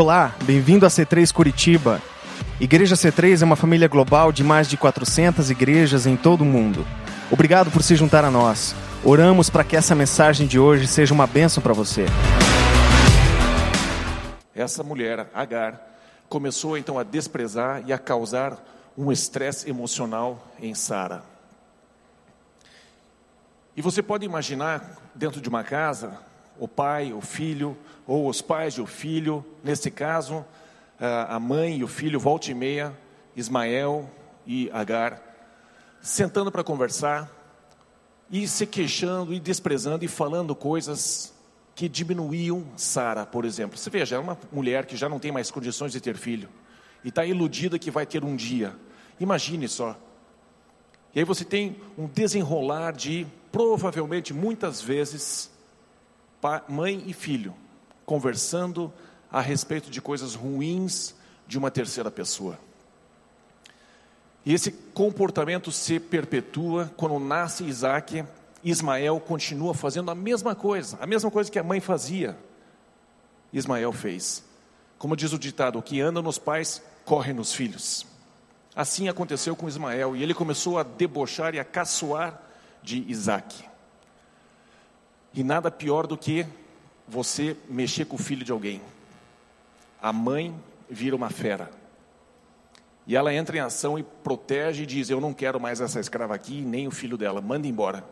Olá, bem-vindo a C3 Curitiba. Igreja C3 é uma família global de mais de 400 igrejas em todo o mundo. Obrigado por se juntar a nós. Oramos para que essa mensagem de hoje seja uma bênção para você. Essa mulher, Agar, começou então a desprezar e a causar um estresse emocional em Sara. E você pode imaginar dentro de uma casa, o pai, o filho, ou os pais e o filho, nesse caso, a mãe e o filho, volta e meia, Ismael e Agar, sentando para conversar e se queixando e desprezando e falando coisas que diminuíam Sara, por exemplo. Você veja, é uma mulher que já não tem mais condições de ter filho e está iludida que vai ter um dia. Imagine só. E aí você tem um desenrolar de, provavelmente, muitas vezes, mãe e filho conversando a respeito de coisas ruins de uma terceira pessoa. E esse comportamento se perpetua quando nasce Isaac, Ismael continua fazendo a mesma coisa, a mesma coisa que a mãe fazia. Ismael fez. Como diz o ditado, o que anda nos pais, corre nos filhos. Assim aconteceu com Ismael, e ele começou a debochar e a caçoar de Isaac. E nada pior do que você mexer com o filho de alguém. A mãe vira uma fera. E ela entra em ação e protege e diz: Eu não quero mais essa escrava aqui, nem o filho dela, manda embora.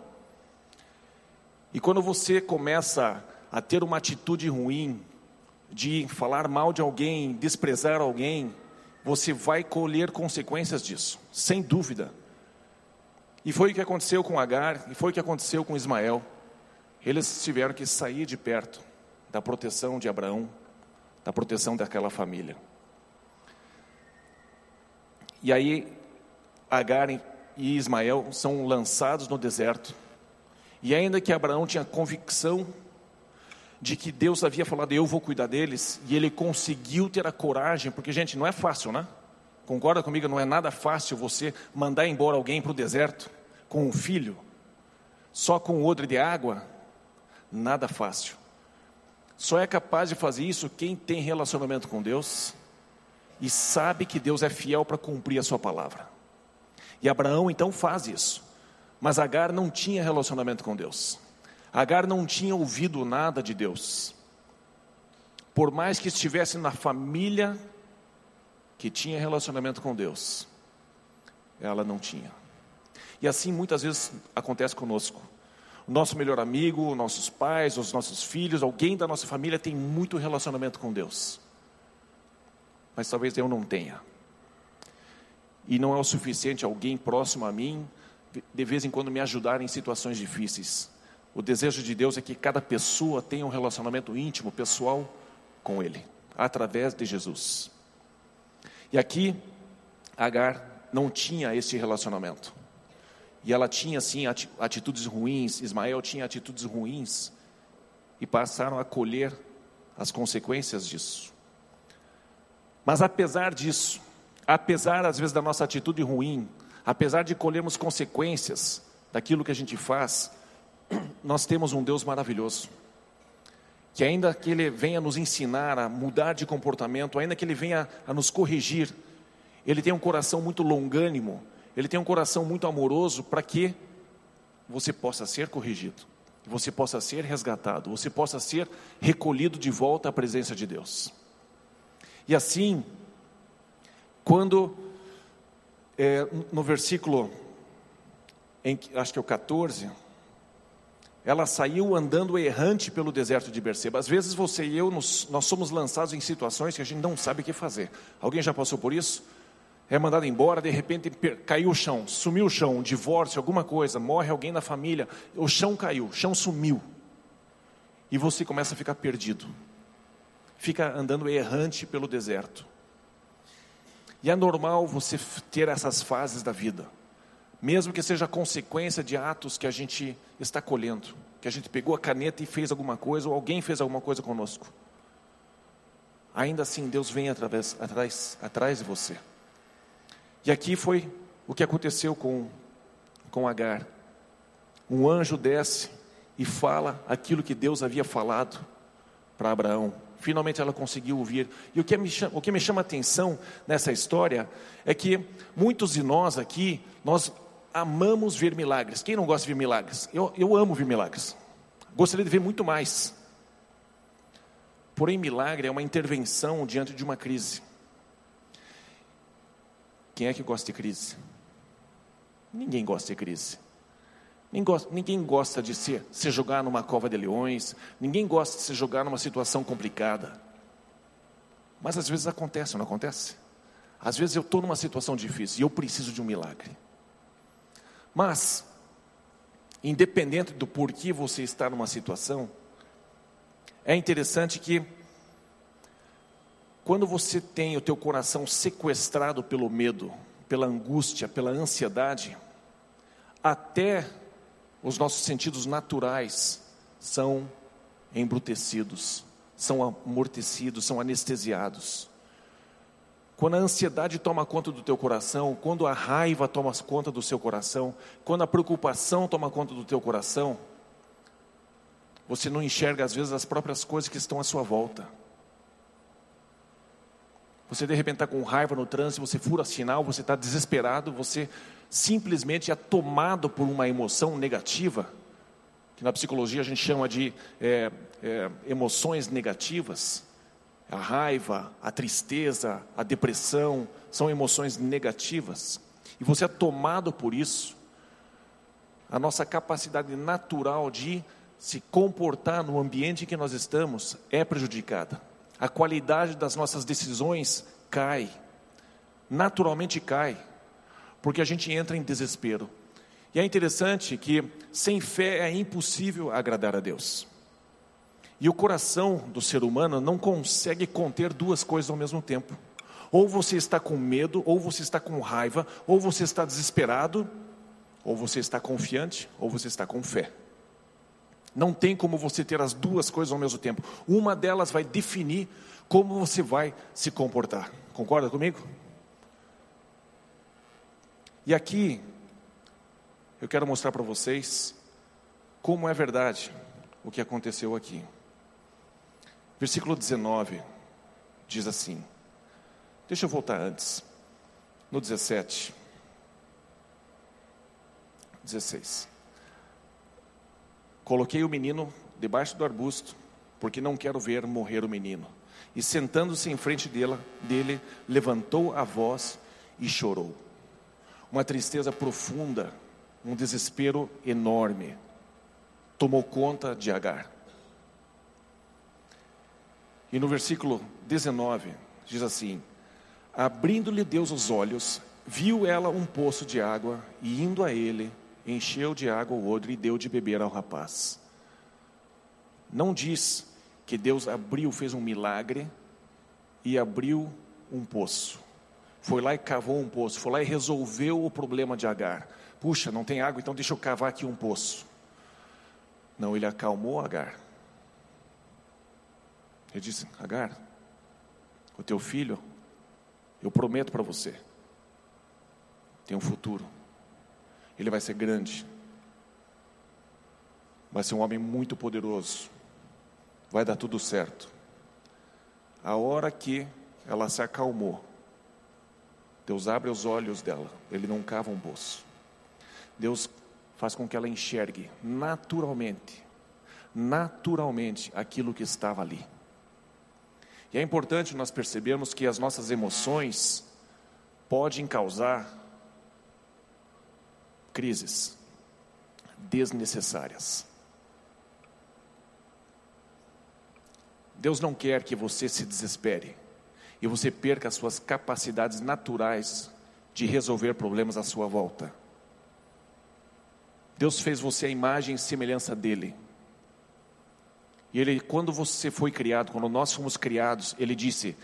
E quando você começa a ter uma atitude ruim, de falar mal de alguém, desprezar alguém, você vai colher consequências disso, sem dúvida. E foi o que aconteceu com Agar, e foi o que aconteceu com Ismael. Eles tiveram que sair de perto da proteção de Abraão, da proteção daquela família. E aí, Agar e Ismael são lançados no deserto. E ainda que Abraão tinha convicção de que Deus havia falado, eu vou cuidar deles, e ele conseguiu ter a coragem, porque, gente, não é fácil, né? Concorda comigo? Não é nada fácil você mandar embora alguém para o deserto com um filho, só com um odre de água, nada fácil. Só é capaz de fazer isso quem tem relacionamento com Deus e sabe que Deus é fiel para cumprir a sua palavra. E Abraão então faz isso. Mas Agar não tinha relacionamento com Deus. Agar não tinha ouvido nada de Deus. Por mais que estivesse na família que tinha relacionamento com Deus, ela não tinha. E assim muitas vezes acontece conosco nosso melhor amigo, nossos pais, os nossos filhos, alguém da nossa família tem muito relacionamento com Deus. Mas talvez eu não tenha. E não é o suficiente alguém próximo a mim, de vez em quando me ajudar em situações difíceis. O desejo de Deus é que cada pessoa tenha um relacionamento íntimo, pessoal com Ele, através de Jesus. E aqui, Agar não tinha esse relacionamento. E ela tinha, sim, atitudes ruins, Ismael tinha atitudes ruins, e passaram a colher as consequências disso. Mas apesar disso, apesar às vezes da nossa atitude ruim, apesar de colhermos consequências daquilo que a gente faz, nós temos um Deus maravilhoso. Que ainda que Ele venha nos ensinar a mudar de comportamento, ainda que Ele venha a nos corrigir, Ele tem um coração muito longânimo, ele tem um coração muito amoroso para que você possa ser corrigido, você possa ser resgatado, você possa ser recolhido de volta à presença de Deus. E assim, quando é, no versículo, em, acho que é o 14, ela saiu andando errante pelo deserto de Berseba. Às vezes você e eu, nos, nós somos lançados em situações que a gente não sabe o que fazer. Alguém já passou por isso? É mandado embora, de repente caiu o chão, sumiu o chão, um divórcio, alguma coisa, morre alguém na família, o chão caiu, o chão sumiu. E você começa a ficar perdido. Fica andando errante pelo deserto. E é normal você ter essas fases da vida. Mesmo que seja consequência de atos que a gente está colhendo, que a gente pegou a caneta e fez alguma coisa, ou alguém fez alguma coisa conosco. Ainda assim, Deus vem através, atrás, atrás de você. E aqui foi o que aconteceu com, com Agar. Um anjo desce e fala aquilo que Deus havia falado para Abraão. Finalmente ela conseguiu ouvir. E o que, me chama, o que me chama a atenção nessa história é que muitos de nós aqui, nós amamos ver milagres. Quem não gosta de ver milagres? Eu, eu amo ver milagres. Gostaria de ver muito mais. Porém, milagre é uma intervenção diante de uma crise. Quem é que gosta de crise? Ninguém gosta de crise. Ninguém gosta, de se, se jogar numa cova de leões, ninguém gosta de se jogar numa situação complicada. Mas às vezes acontece, não acontece? Às vezes eu estou numa situação difícil e eu preciso de um milagre. Mas, independente do porquê você está numa situação, é interessante que quando você tem o teu coração sequestrado pelo medo, pela angústia, pela ansiedade, até os nossos sentidos naturais são embrutecidos, são amortecidos, são anestesiados. Quando a ansiedade toma conta do teu coração, quando a raiva toma conta do seu coração, quando a preocupação toma conta do teu coração, você não enxerga às vezes as próprias coisas que estão à sua volta. Você de repente está com raiva no trânsito, você fura sinal, você está desesperado, você simplesmente é tomado por uma emoção negativa, que na psicologia a gente chama de é, é, emoções negativas. A raiva, a tristeza, a depressão são emoções negativas. E você é tomado por isso. A nossa capacidade natural de se comportar no ambiente em que nós estamos é prejudicada. A qualidade das nossas decisões cai. Naturalmente cai. Porque a gente entra em desespero. E é interessante que sem fé é impossível agradar a Deus. E o coração do ser humano não consegue conter duas coisas ao mesmo tempo. Ou você está com medo, ou você está com raiva, ou você está desesperado, ou você está confiante, ou você está com fé. Não tem como você ter as duas coisas ao mesmo tempo. Uma delas vai definir como você vai se comportar. Concorda comigo? E aqui eu quero mostrar para vocês como é verdade o que aconteceu aqui. Versículo 19 diz assim: Deixa eu voltar antes. No 17. 16. Coloquei o menino debaixo do arbusto, porque não quero ver morrer o menino. E sentando-se em frente dele, dele, levantou a voz e chorou. Uma tristeza profunda, um desespero enorme, tomou conta de Agar. E no versículo 19 diz assim: Abrindo-lhe Deus os olhos, viu ela um poço de água e indo a ele, encheu de água o odre e deu de beber ao rapaz. Não diz que Deus abriu, fez um milagre e abriu um poço. Foi lá e cavou um poço, foi lá e resolveu o problema de Agar. Puxa, não tem água, então deixa eu cavar aqui um poço. Não, ele acalmou Agar. Ele disse: Agar, o teu filho, eu prometo para você, tem um futuro. Ele vai ser grande, vai ser um homem muito poderoso, vai dar tudo certo. A hora que ela se acalmou, Deus abre os olhos dela, ele não cava um poço. Deus faz com que ela enxergue naturalmente, naturalmente aquilo que estava ali. E é importante nós percebermos que as nossas emoções podem causar crises desnecessárias. Deus não quer que você se desespere e você perca as suas capacidades naturais de resolver problemas à sua volta. Deus fez você a imagem e semelhança dele. E ele, quando você foi criado, quando nós fomos criados, ele disse: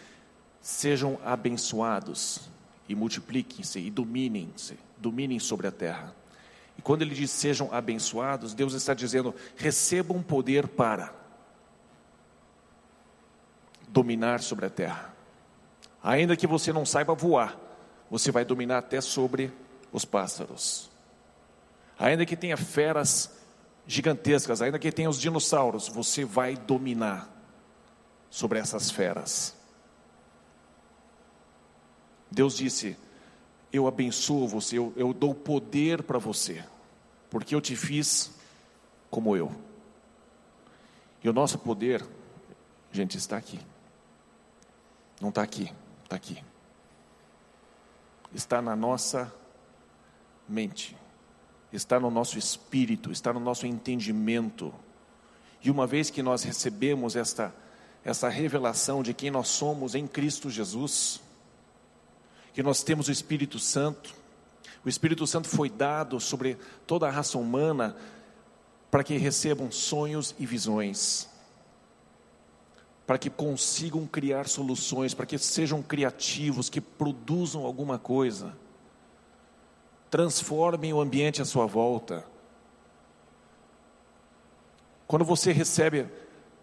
sejam abençoados e multipliquem-se e dominem-se, dominem sobre a terra. Quando ele diz sejam abençoados, Deus está dizendo: recebam poder para dominar sobre a terra. Ainda que você não saiba voar, você vai dominar até sobre os pássaros. Ainda que tenha feras gigantescas, ainda que tenha os dinossauros, você vai dominar sobre essas feras. Deus disse: Eu abençoo você, eu, eu dou poder para você, porque eu te fiz como eu. E o nosso poder, gente, está aqui. Não está aqui, está aqui. Está na nossa mente, está no nosso espírito, está no nosso entendimento. E uma vez que nós recebemos esta, essa revelação de quem nós somos em Cristo Jesus, que nós temos o Espírito Santo, o Espírito Santo foi dado sobre toda a raça humana para que recebam sonhos e visões para que consigam criar soluções, para que sejam criativos, que produzam alguma coisa, transformem o ambiente à sua volta. Quando você recebe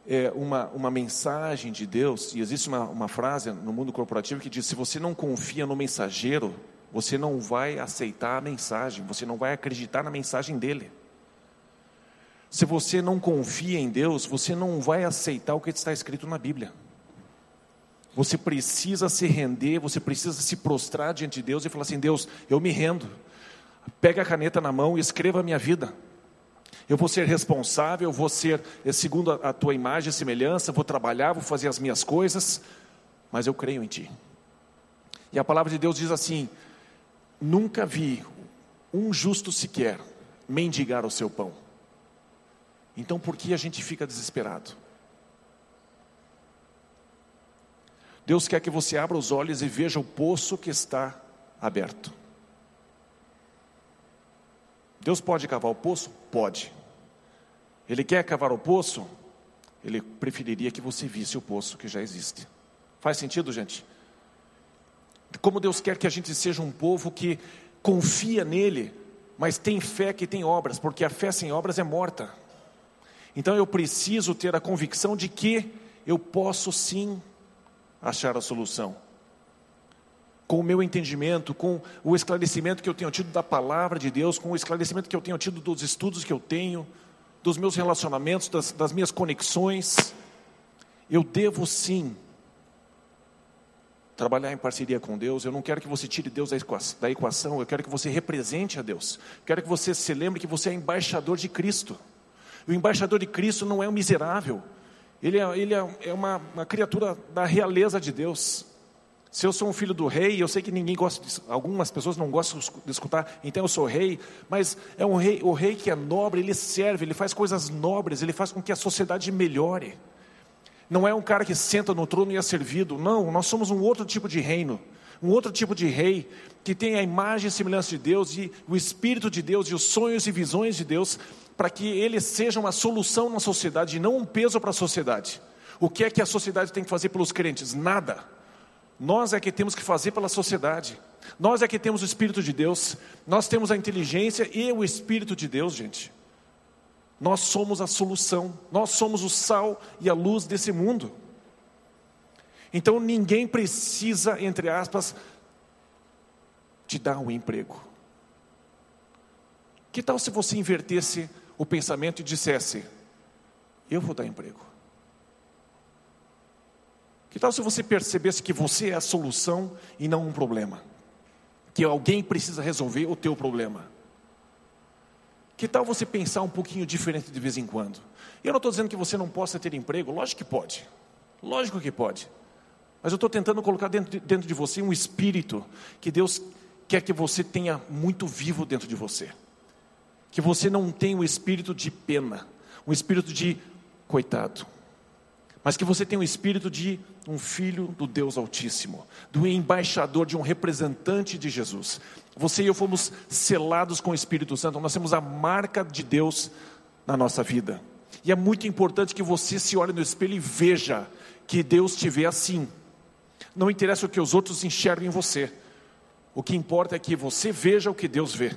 é, uma, uma mensagem de Deus, e existe uma, uma frase no mundo corporativo que diz: se você não confia no mensageiro, você não vai aceitar a mensagem, você não vai acreditar na mensagem dele. Se você não confia em Deus, você não vai aceitar o que está escrito na Bíblia. Você precisa se render, você precisa se prostrar diante de Deus e falar assim: Deus, eu me rendo. Pega a caneta na mão e escreva a minha vida. Eu vou ser responsável, vou ser eh, segundo a tua imagem e semelhança, vou trabalhar, vou fazer as minhas coisas, mas eu creio em Ti. E a palavra de Deus diz assim: Nunca vi um justo sequer mendigar o seu pão. Então por que a gente fica desesperado? Deus quer que você abra os olhos e veja o poço que está aberto. Deus pode cavar o poço? Pode. Ele quer cavar o poço? Ele preferiria que você visse o poço que já existe. Faz sentido, gente? Como Deus quer que a gente seja um povo que confia nele, mas tem fé que tem obras, porque a fé sem obras é morta. Então eu preciso ter a convicção de que eu posso sim achar a solução. Com o meu entendimento, com o esclarecimento que eu tenho tido da palavra de Deus, com o esclarecimento que eu tenho tido dos estudos que eu tenho, dos meus relacionamentos, das, das minhas conexões, eu devo sim trabalhar em parceria com Deus. Eu não quero que você tire Deus da equação, eu quero que você represente a Deus. Eu quero que você se lembre que você é embaixador de Cristo. O embaixador de Cristo não é um miserável, ele é, ele é, é uma, uma criatura da realeza de Deus. Se eu sou um filho do rei, eu sei que ninguém gosta, algumas pessoas não gostam de escutar, então eu sou rei, mas é um rei, o rei que é nobre, ele serve, ele faz coisas nobres, ele faz com que a sociedade melhore. Não é um cara que senta no trono e é servido, não, nós somos um outro tipo de reino, um outro tipo de rei, que tem a imagem e semelhança de Deus, e o Espírito de Deus, e os sonhos e visões de Deus, para que ele seja uma solução na sociedade e não um peso para a sociedade. O que é que a sociedade tem que fazer pelos crentes? Nada. Nós é que temos que fazer pela sociedade. Nós é que temos o Espírito de Deus. Nós temos a inteligência e o Espírito de Deus, gente. Nós somos a solução. Nós somos o sal e a luz desse mundo. Então ninguém precisa, entre aspas, te dar um emprego. Que tal se você invertesse o pensamento e dissesse: Eu vou dar emprego. Que tal se você percebesse que você é a solução e não um problema? Que alguém precisa resolver o teu problema. Que tal você pensar um pouquinho diferente de vez em quando? Eu não estou dizendo que você não possa ter emprego, lógico que pode. Lógico que pode. Mas eu estou tentando colocar dentro de, dentro de você um espírito que Deus quer que você tenha muito vivo dentro de você que você não tenha um espírito de pena, um espírito de coitado, mas que você tenha um espírito de um filho do Deus Altíssimo, do embaixador, de um representante de Jesus. Você e eu fomos selados com o Espírito Santo, nós temos a marca de Deus na nossa vida. E é muito importante que você se olhe no espelho e veja que Deus te vê assim. Não interessa o que os outros enxergam em você. O que importa é que você veja o que Deus vê.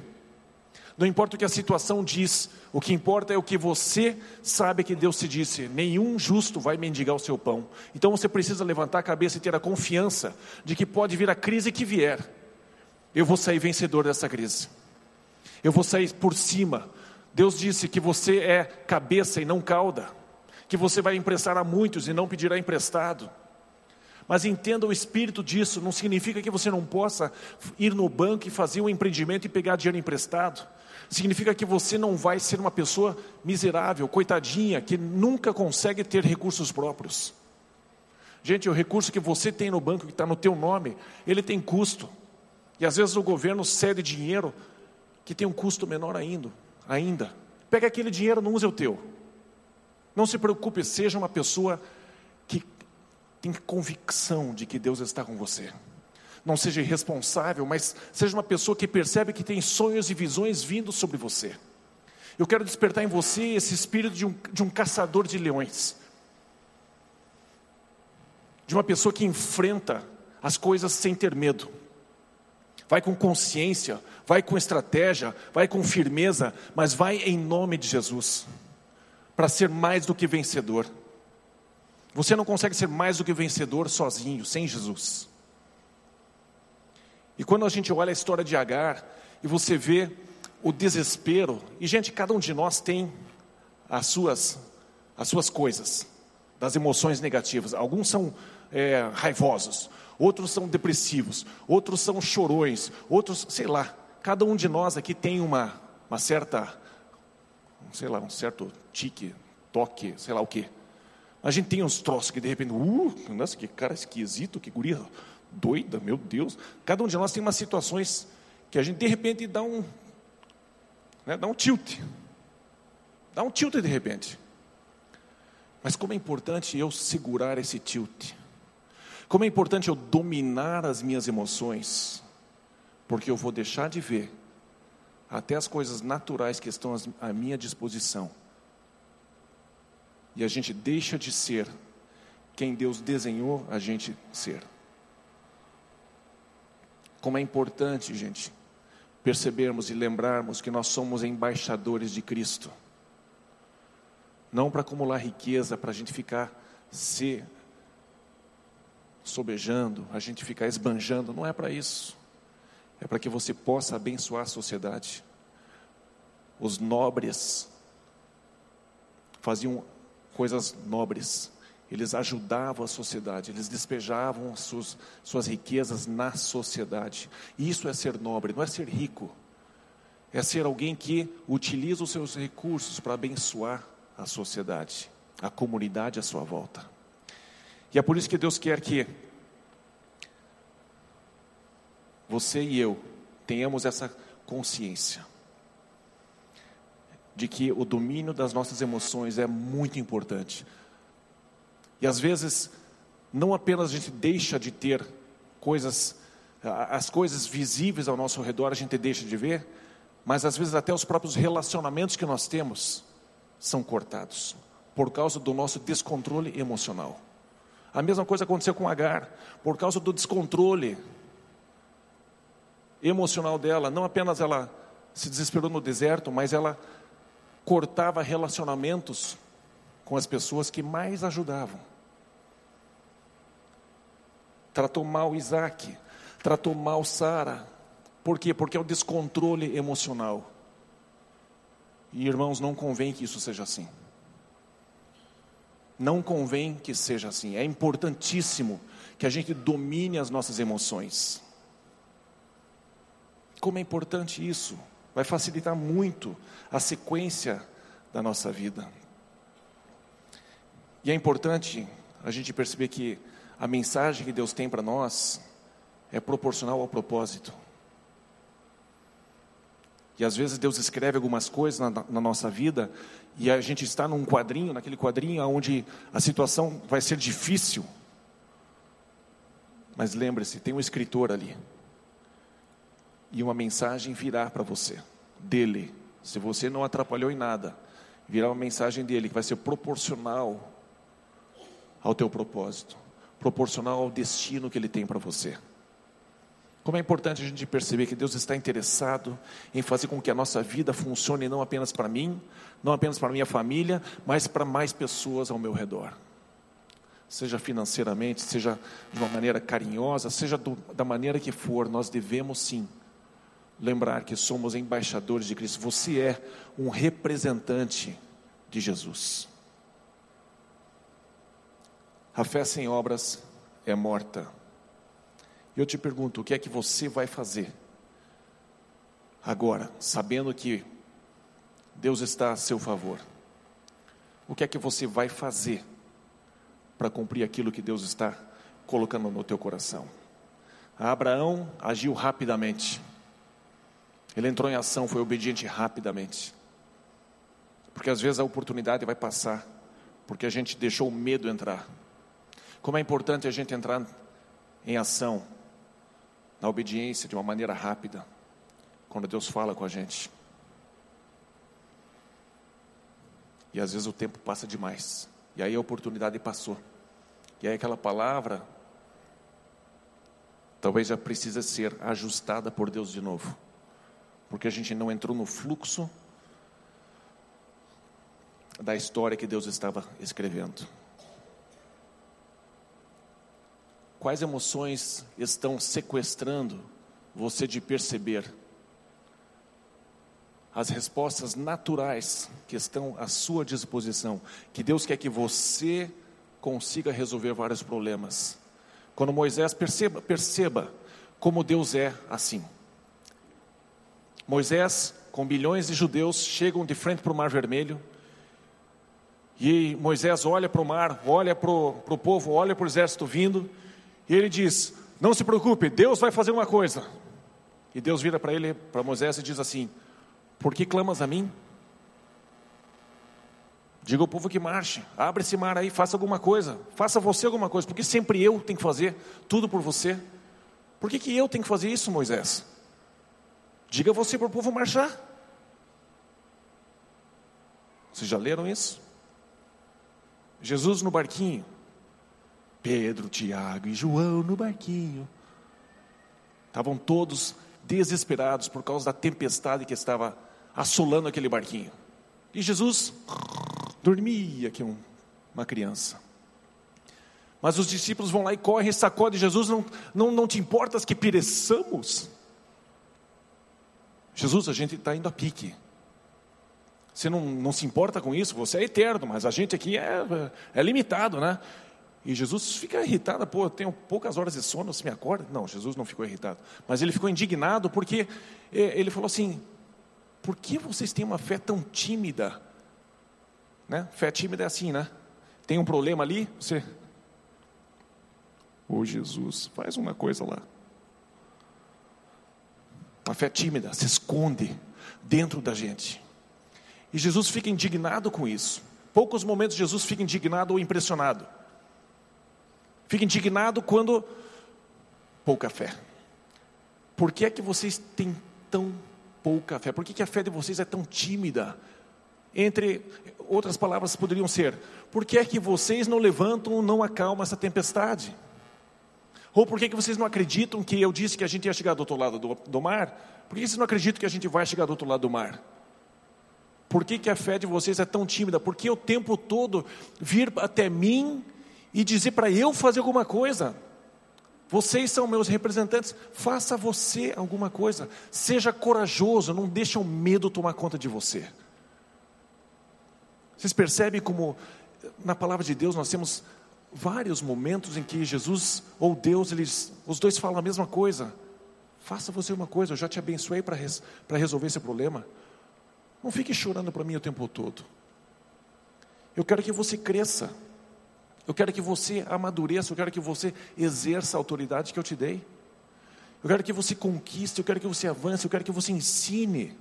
Não importa o que a situação diz, o que importa é o que você sabe que Deus te disse: nenhum justo vai mendigar o seu pão. Então você precisa levantar a cabeça e ter a confiança de que pode vir a crise que vier, eu vou sair vencedor dessa crise, eu vou sair por cima. Deus disse que você é cabeça e não cauda, que você vai emprestar a muitos e não pedirá emprestado. Mas entenda o espírito disso, não significa que você não possa ir no banco e fazer um empreendimento e pegar dinheiro emprestado. Significa que você não vai ser uma pessoa miserável, coitadinha, que nunca consegue ter recursos próprios. Gente, o recurso que você tem no banco, que está no teu nome, ele tem custo. E às vezes o governo cede dinheiro que tem um custo menor ainda. ainda. Pega aquele dinheiro, não use o teu. Não se preocupe, seja uma pessoa que tem convicção de que Deus está com você. Não seja irresponsável, mas seja uma pessoa que percebe que tem sonhos e visões vindo sobre você. Eu quero despertar em você esse espírito de um, de um caçador de leões, de uma pessoa que enfrenta as coisas sem ter medo, vai com consciência, vai com estratégia, vai com firmeza, mas vai em nome de Jesus, para ser mais do que vencedor. Você não consegue ser mais do que vencedor sozinho, sem Jesus. E quando a gente olha a história de Agar e você vê o desespero, e gente, cada um de nós tem as suas, as suas coisas, das emoções negativas. Alguns são é, raivosos, outros são depressivos, outros são chorões, outros, sei lá. Cada um de nós aqui tem uma, uma certa, sei lá, um certo tique, toque, sei lá o quê. A gente tem uns troços que de repente, uh, nossa, que cara esquisito, que guria doida, meu Deus. Cada um de nós tem umas situações que a gente de repente dá um, né, dá um tilt. Dá um tilt de repente. Mas como é importante eu segurar esse tilt. Como é importante eu dominar as minhas emoções. Porque eu vou deixar de ver até as coisas naturais que estão à minha disposição e a gente deixa de ser quem Deus desenhou a gente ser. Como é importante, gente, percebermos e lembrarmos que nós somos embaixadores de Cristo. Não para acumular riqueza, para a gente ficar se sobejando, a gente ficar esbanjando, não é para isso. É para que você possa abençoar a sociedade. Os nobres faziam coisas nobres. Eles ajudavam a sociedade, eles despejavam suas, suas riquezas na sociedade. Isso é ser nobre, não é ser rico. É ser alguém que utiliza os seus recursos para abençoar a sociedade, a comunidade à sua volta. E é por isso que Deus quer que você e eu tenhamos essa consciência de que o domínio das nossas emoções é muito importante. E às vezes, não apenas a gente deixa de ter coisas, as coisas visíveis ao nosso redor a gente deixa de ver, mas às vezes até os próprios relacionamentos que nós temos são cortados por causa do nosso descontrole emocional. A mesma coisa aconteceu com Agar, por causa do descontrole emocional dela, não apenas ela se desesperou no deserto, mas ela cortava relacionamentos com as pessoas que mais ajudavam. Tratou mal Isaac, tratou mal Sara. Por quê? Porque é o descontrole emocional. E irmãos, não convém que isso seja assim. Não convém que seja assim. É importantíssimo que a gente domine as nossas emoções. Como é importante isso? vai facilitar muito a sequência da nossa vida. E é importante a gente perceber que a mensagem que Deus tem para nós é proporcional ao propósito. E às vezes Deus escreve algumas coisas na, na, nossa vida e a gente está num quadrinho, naquele quadrinho onde a situação vai ser difícil. Mas lembre-se, tem um escritor ali e uma mensagem virá para você, dele. Se você não atrapalhou em nada, virá uma mensagem dele que vai ser proporcional ao teu propósito, proporcional ao destino que ele tem para você. Como é importante a gente perceber que Deus está interessado em fazer com que a nossa vida funcione não apenas para mim, não apenas para minha família, mas para mais pessoas ao meu redor. Seja financeiramente, seja de uma maneira carinhosa, seja do, da maneira que for, nós devemos sim lembrar que somos embaixadores de Cristo. Você é um representante de Jesus. A fé sem obras é morta. E eu te pergunto, o que é que você vai fazer agora, sabendo que Deus está a seu favor? O que é que você vai fazer para cumprir aquilo que Deus está colocando no teu coração? Abraão agiu rapidamente. Ele entrou em ação, foi obediente rapidamente. Porque às vezes a oportunidade vai passar, porque a gente deixou o medo entrar. Como é importante a gente entrar em ação, na obediência de uma maneira rápida, quando Deus fala com a gente. E às vezes o tempo passa demais, e aí a oportunidade passou, e aí aquela palavra talvez já precisa ser ajustada por Deus de novo, porque a gente não entrou no fluxo da história que Deus estava escrevendo. Quais emoções estão sequestrando você de perceber as respostas naturais que estão à sua disposição? Que Deus quer que você consiga resolver vários problemas. Quando Moisés perceba, perceba como Deus é assim. Moisés, com bilhões de judeus, chegam de frente para o Mar Vermelho. E Moisés olha para o mar, olha para o povo, olha para o exército vindo. E ele diz: Não se preocupe, Deus vai fazer uma coisa. E Deus vira para ele, para Moisés, e diz assim: Por que clamas a mim? Diga ao povo que marche, abre esse mar aí, faça alguma coisa, faça você alguma coisa, porque sempre eu tenho que fazer tudo por você. Por que, que eu tenho que fazer isso, Moisés? Diga você para o povo marchar. Vocês já leram isso? Jesus no barquinho, Pedro, Tiago e João no barquinho. Estavam todos desesperados por causa da tempestade que estava assolando aquele barquinho. E Jesus dormia que um, uma criança. Mas os discípulos vão lá e correm e sacodem Jesus, não, não, não te importas que pereçamos? Jesus, a gente está indo a pique. Você não, não se importa com isso, você é eterno, mas a gente aqui é, é limitado, né? E Jesus fica irritado, pô, eu tenho poucas horas de sono, você me acorda? Não, Jesus não ficou irritado. Mas ele ficou indignado porque é, ele falou assim: por que vocês têm uma fé tão tímida? Né? Fé tímida é assim, né? Tem um problema ali, você. Ô Jesus, faz uma coisa lá. A fé tímida se esconde dentro da gente. E Jesus fica indignado com isso. Poucos momentos Jesus fica indignado ou impressionado. Fica indignado quando pouca fé. Por que é que vocês têm tão pouca fé? Por que, que a fé de vocês é tão tímida? Entre outras palavras poderiam ser: por que é que vocês não levantam, não acalmam essa tempestade? Ou por que, que vocês não acreditam que eu disse que a gente ia chegar do outro lado do, do mar? Por que vocês não acreditam que a gente vai chegar do outro lado do mar? Por que, que a fé de vocês é tão tímida? Porque o tempo todo vir até mim e dizer para eu fazer alguma coisa. Vocês são meus representantes, faça você alguma coisa. Seja corajoso, não deixe o medo tomar conta de você. Vocês percebem como na palavra de Deus nós temos vários momentos em que Jesus ou Deus, eles, os dois falam a mesma coisa. Faça você uma coisa, eu já te abençoei para res, resolver esse problema. Não fique chorando para mim o tempo todo. Eu quero que você cresça. Eu quero que você amadureça, eu quero que você exerça a autoridade que eu te dei. Eu quero que você conquiste, eu quero que você avance, eu quero que você ensine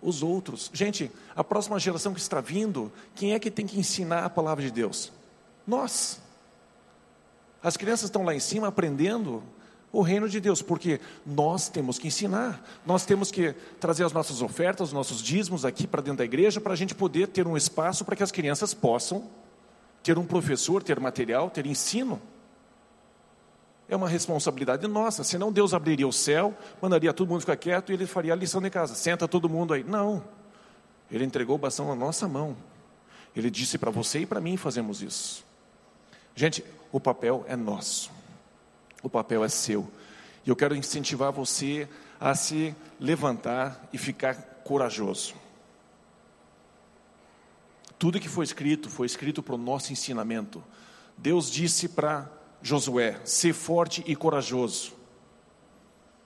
os outros. Gente, a próxima geração que está vindo, quem é que tem que ensinar a palavra de Deus? Nós. As crianças estão lá em cima aprendendo o reino de Deus, porque nós temos que ensinar, nós temos que trazer as nossas ofertas, os nossos dízimos aqui para dentro da igreja, para a gente poder ter um espaço para que as crianças possam ter um professor, ter material, ter ensino. É uma responsabilidade nossa, senão Deus abriria o céu, mandaria todo mundo ficar quieto e ele faria a lição de casa. Senta todo mundo aí. Não. Ele entregou o bastão na nossa mão. Ele disse para você e para mim fazemos isso. Gente, o papel é nosso. O papel é seu. E eu quero incentivar você a se levantar e ficar corajoso. Tudo que foi escrito foi escrito para o nosso ensinamento. Deus disse para Josué: ser forte e corajoso.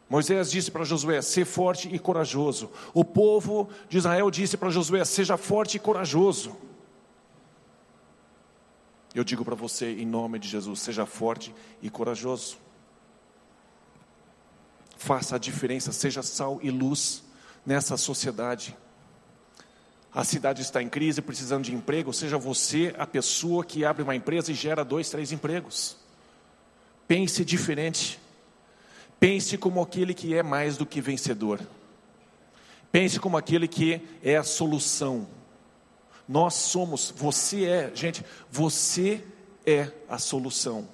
Moisés disse para Josué: ser forte e corajoso. O povo de Israel disse para Josué: seja forte e corajoso. Eu digo para você, em nome de Jesus, seja forte e corajoso. Faça a diferença, seja sal e luz nessa sociedade. A cidade está em crise, precisando de emprego, seja você a pessoa que abre uma empresa e gera dois, três empregos. Pense diferente. Pense como aquele que é mais do que vencedor. Pense como aquele que é a solução nós somos, você é, gente, você é a solução.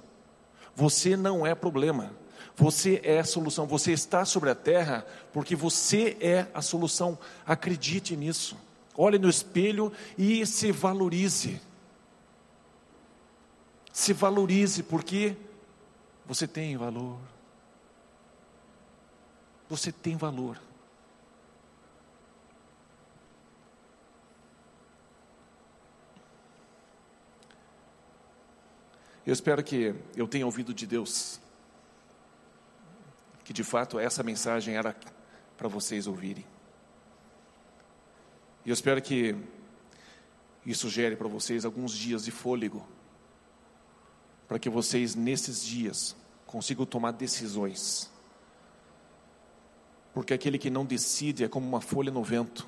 Você não é problema. Você é a solução. Você está sobre a terra porque você é a solução. Acredite nisso. Olhe no espelho e se valorize. Se valorize porque você tem valor. Você tem valor. Eu espero que eu tenha ouvido de Deus, que de fato essa mensagem era para vocês ouvirem. E eu espero que isso gere para vocês alguns dias de fôlego, para que vocês nesses dias consigam tomar decisões. Porque aquele que não decide é como uma folha no vento,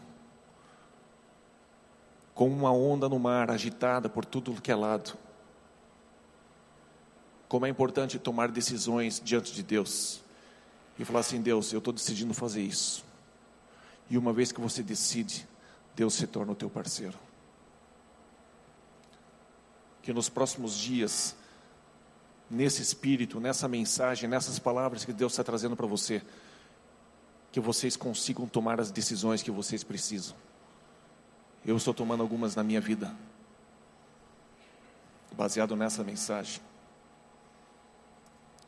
como uma onda no mar agitada por tudo que é lado como é importante tomar decisões diante de Deus e falar assim: Deus, eu estou decidindo fazer isso. E uma vez que você decide, Deus se torna o teu parceiro. Que nos próximos dias, nesse espírito, nessa mensagem, nessas palavras que Deus está trazendo para você, que vocês consigam tomar as decisões que vocês precisam. Eu estou tomando algumas na minha vida, baseado nessa mensagem.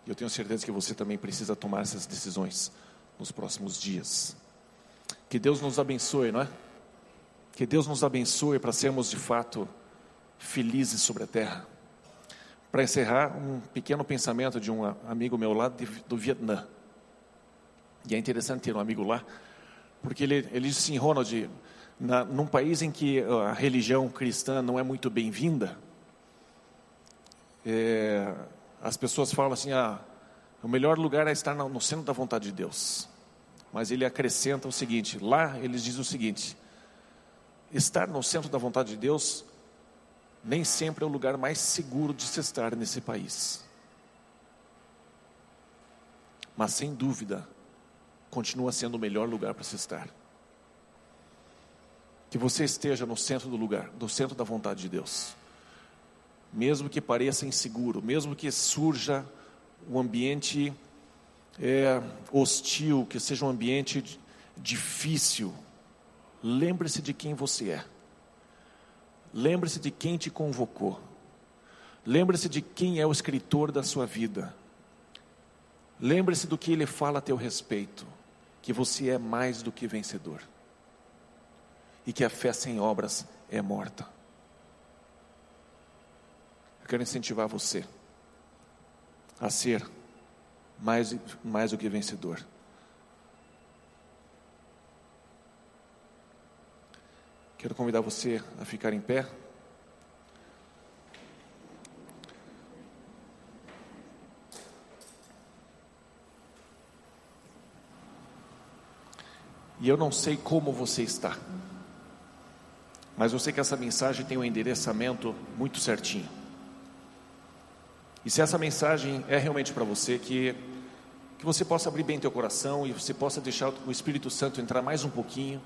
E eu tenho certeza que você também precisa tomar essas decisões nos próximos dias. Que Deus nos abençoe, não é? Que Deus nos abençoe para sermos de fato felizes sobre a terra. Para encerrar, um pequeno pensamento de um amigo meu lá de, do Vietnã. E é interessante ter um amigo lá, porque ele, ele disse assim, Ronald, na, num país em que a religião cristã não é muito bem-vinda, é, as pessoas falam assim: ah, o melhor lugar é estar no centro da vontade de Deus. Mas ele acrescenta o seguinte: lá eles dizem o seguinte: estar no centro da vontade de Deus nem sempre é o lugar mais seguro de se estar nesse país. Mas sem dúvida, continua sendo o melhor lugar para se estar. Que você esteja no centro do lugar, no centro da vontade de Deus mesmo que pareça inseguro, mesmo que surja um ambiente é, hostil, que seja um ambiente difícil, lembre-se de quem você é. Lembre-se de quem te convocou. Lembre-se de quem é o escritor da sua vida. Lembre-se do que ele fala a teu respeito, que você é mais do que vencedor. E que a fé sem obras é morta. Eu quero incentivar você a ser mais, mais do que vencedor. Quero convidar você a ficar em pé. E eu não sei como você está, mas eu sei que essa mensagem tem um endereçamento muito certinho. E se essa mensagem é realmente para você, que, que você possa abrir bem teu coração e você possa deixar o Espírito Santo entrar mais um pouquinho,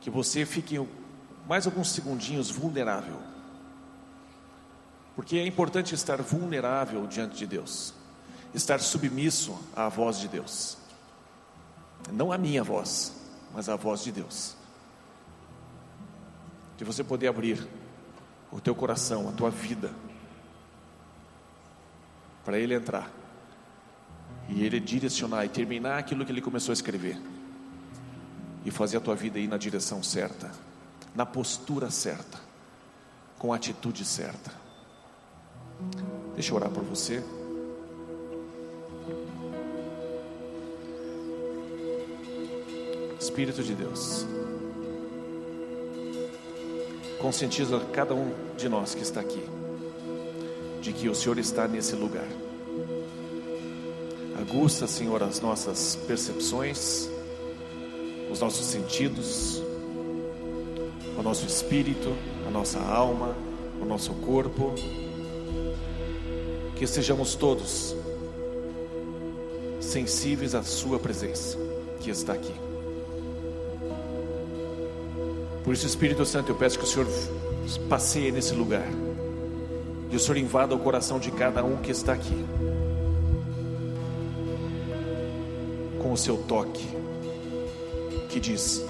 que você fique mais alguns segundinhos vulnerável. Porque é importante estar vulnerável diante de Deus, estar submisso à voz de Deus. Não a minha voz, mas a voz de Deus. De você poder abrir o teu coração, a tua vida para ele entrar e ele direcionar e terminar aquilo que ele começou a escrever e fazer a tua vida ir na direção certa, na postura certa, com a atitude certa. Deixa eu orar por você. Espírito de Deus, conscientiza cada um de nós que está aqui, de que o Senhor está nesse lugar. Aguça, Senhor, as nossas percepções, os nossos sentidos, o nosso espírito, a nossa alma, o nosso corpo, que sejamos todos sensíveis à Sua presença, que está aqui. Por isso, Espírito Santo, eu peço que o Senhor passeie nesse lugar e o Senhor invada o coração de cada um que está aqui com o seu toque que diz: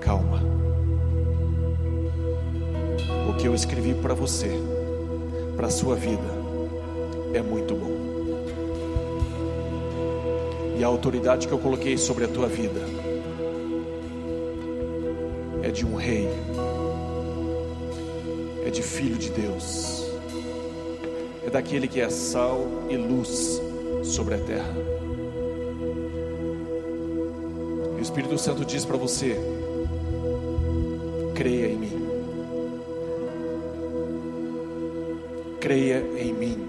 calma. O que eu escrevi para você, para a sua vida, é muito bom. E a autoridade que eu coloquei sobre a tua vida é de um rei, é de filho de Deus, é daquele que é sal e luz sobre a terra. O Espírito Santo diz para você: creia em mim, creia em mim.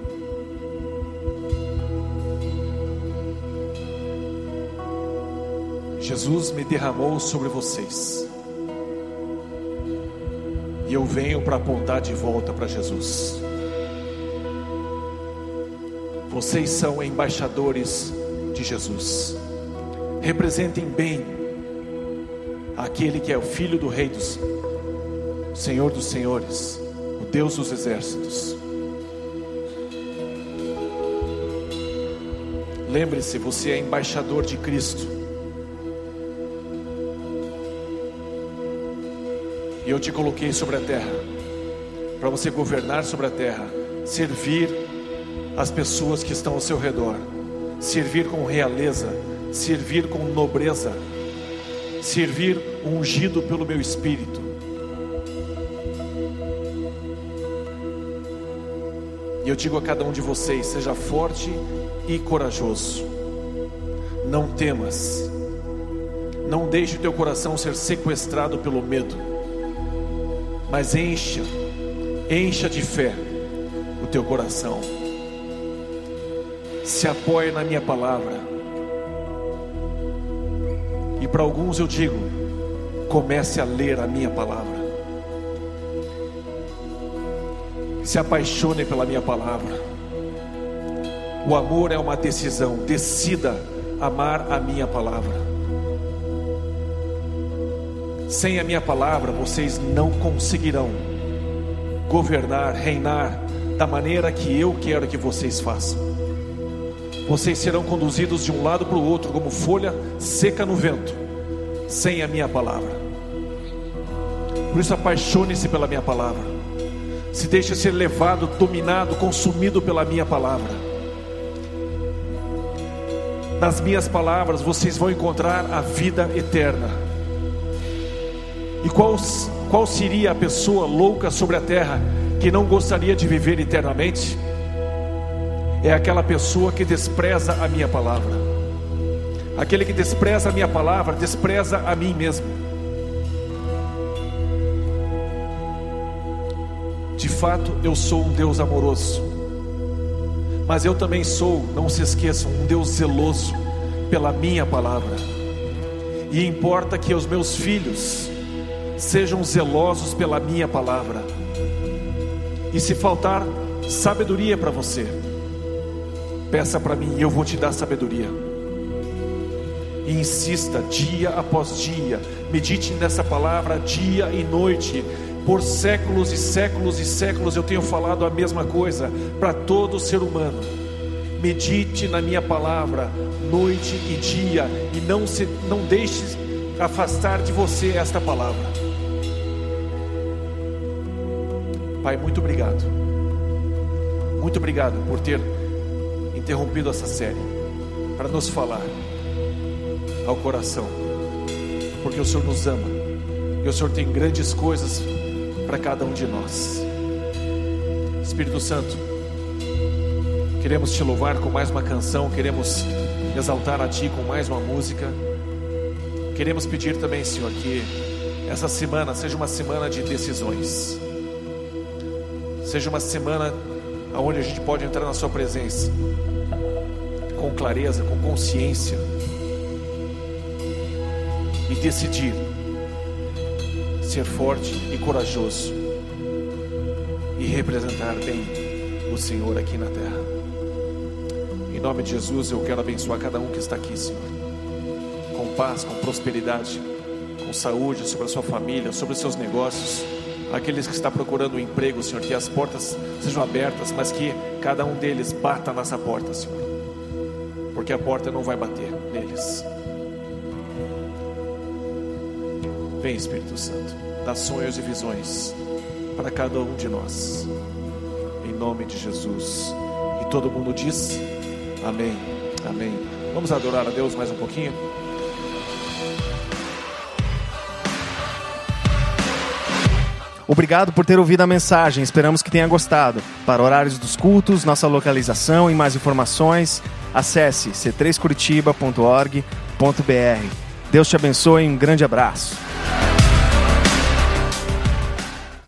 Jesus me derramou sobre vocês. E eu venho para apontar de volta para Jesus. Vocês são embaixadores de Jesus. Representem bem aquele que é o filho do rei dos Senhor dos senhores, o Deus dos exércitos. Lembre-se, você é embaixador de Cristo. E eu te coloquei sobre a terra, para você governar sobre a terra, servir as pessoas que estão ao seu redor, servir com realeza, servir com nobreza, servir ungido pelo meu espírito. E eu digo a cada um de vocês: seja forte e corajoso, não temas, não deixe o teu coração ser sequestrado pelo medo, mas encha, encha de fé o teu coração, se apoie na minha palavra, e para alguns eu digo: comece a ler a minha palavra. Se apaixone pela minha palavra. O amor é uma decisão. Decida amar a minha palavra. Sem a minha palavra, vocês não conseguirão governar, reinar da maneira que eu quero que vocês façam. Vocês serão conduzidos de um lado para o outro, como folha seca no vento, sem a minha palavra. Por isso, apaixone-se pela minha palavra. Se deixe ser levado, dominado, consumido pela minha palavra. Nas minhas palavras vocês vão encontrar a vida eterna. E qual, qual seria a pessoa louca sobre a terra que não gostaria de viver eternamente? É aquela pessoa que despreza a minha palavra. Aquele que despreza a minha palavra, despreza a mim mesmo. Fato, eu sou um Deus amoroso. Mas eu também sou, não se esqueçam, um Deus zeloso pela minha palavra. E importa que os meus filhos sejam zelosos pela minha palavra. E se faltar sabedoria para você, peça para mim e eu vou te dar sabedoria. E insista dia após dia, medite nessa palavra dia e noite. Por séculos e séculos e séculos eu tenho falado a mesma coisa para todo ser humano. Medite na minha palavra noite e dia e não se não deixe afastar de você esta palavra. Pai, muito obrigado. Muito obrigado por ter interrompido essa série para nos falar ao coração, porque o Senhor nos ama e o Senhor tem grandes coisas para cada um de nós. Espírito Santo, Queremos te louvar com mais uma canção, queremos exaltar a Ti com mais uma música. Queremos pedir também, Senhor, que essa semana seja uma semana de decisões, seja uma semana onde a gente pode entrar na Sua presença com clareza, com consciência e decidir ser forte e corajoso e representar bem o Senhor aqui na terra. Em nome de Jesus, eu quero abençoar cada um que está aqui, Senhor, com paz, com prosperidade, com saúde sobre a sua família, sobre os seus negócios. Aqueles que estão procurando um emprego, Senhor, que as portas sejam abertas, mas que cada um deles bata nessa porta, Senhor, porque a porta não vai bater neles. Vem, Espírito Santo, dá sonhos e visões para cada um de nós. Em nome de Jesus. E todo mundo diz: Amém. Amém. Vamos adorar a Deus mais um pouquinho? Obrigado por ter ouvido a mensagem, esperamos que tenha gostado. Para horários dos cultos, nossa localização e mais informações, acesse c3curitiba.org.br. Deus te abençoe e um grande abraço.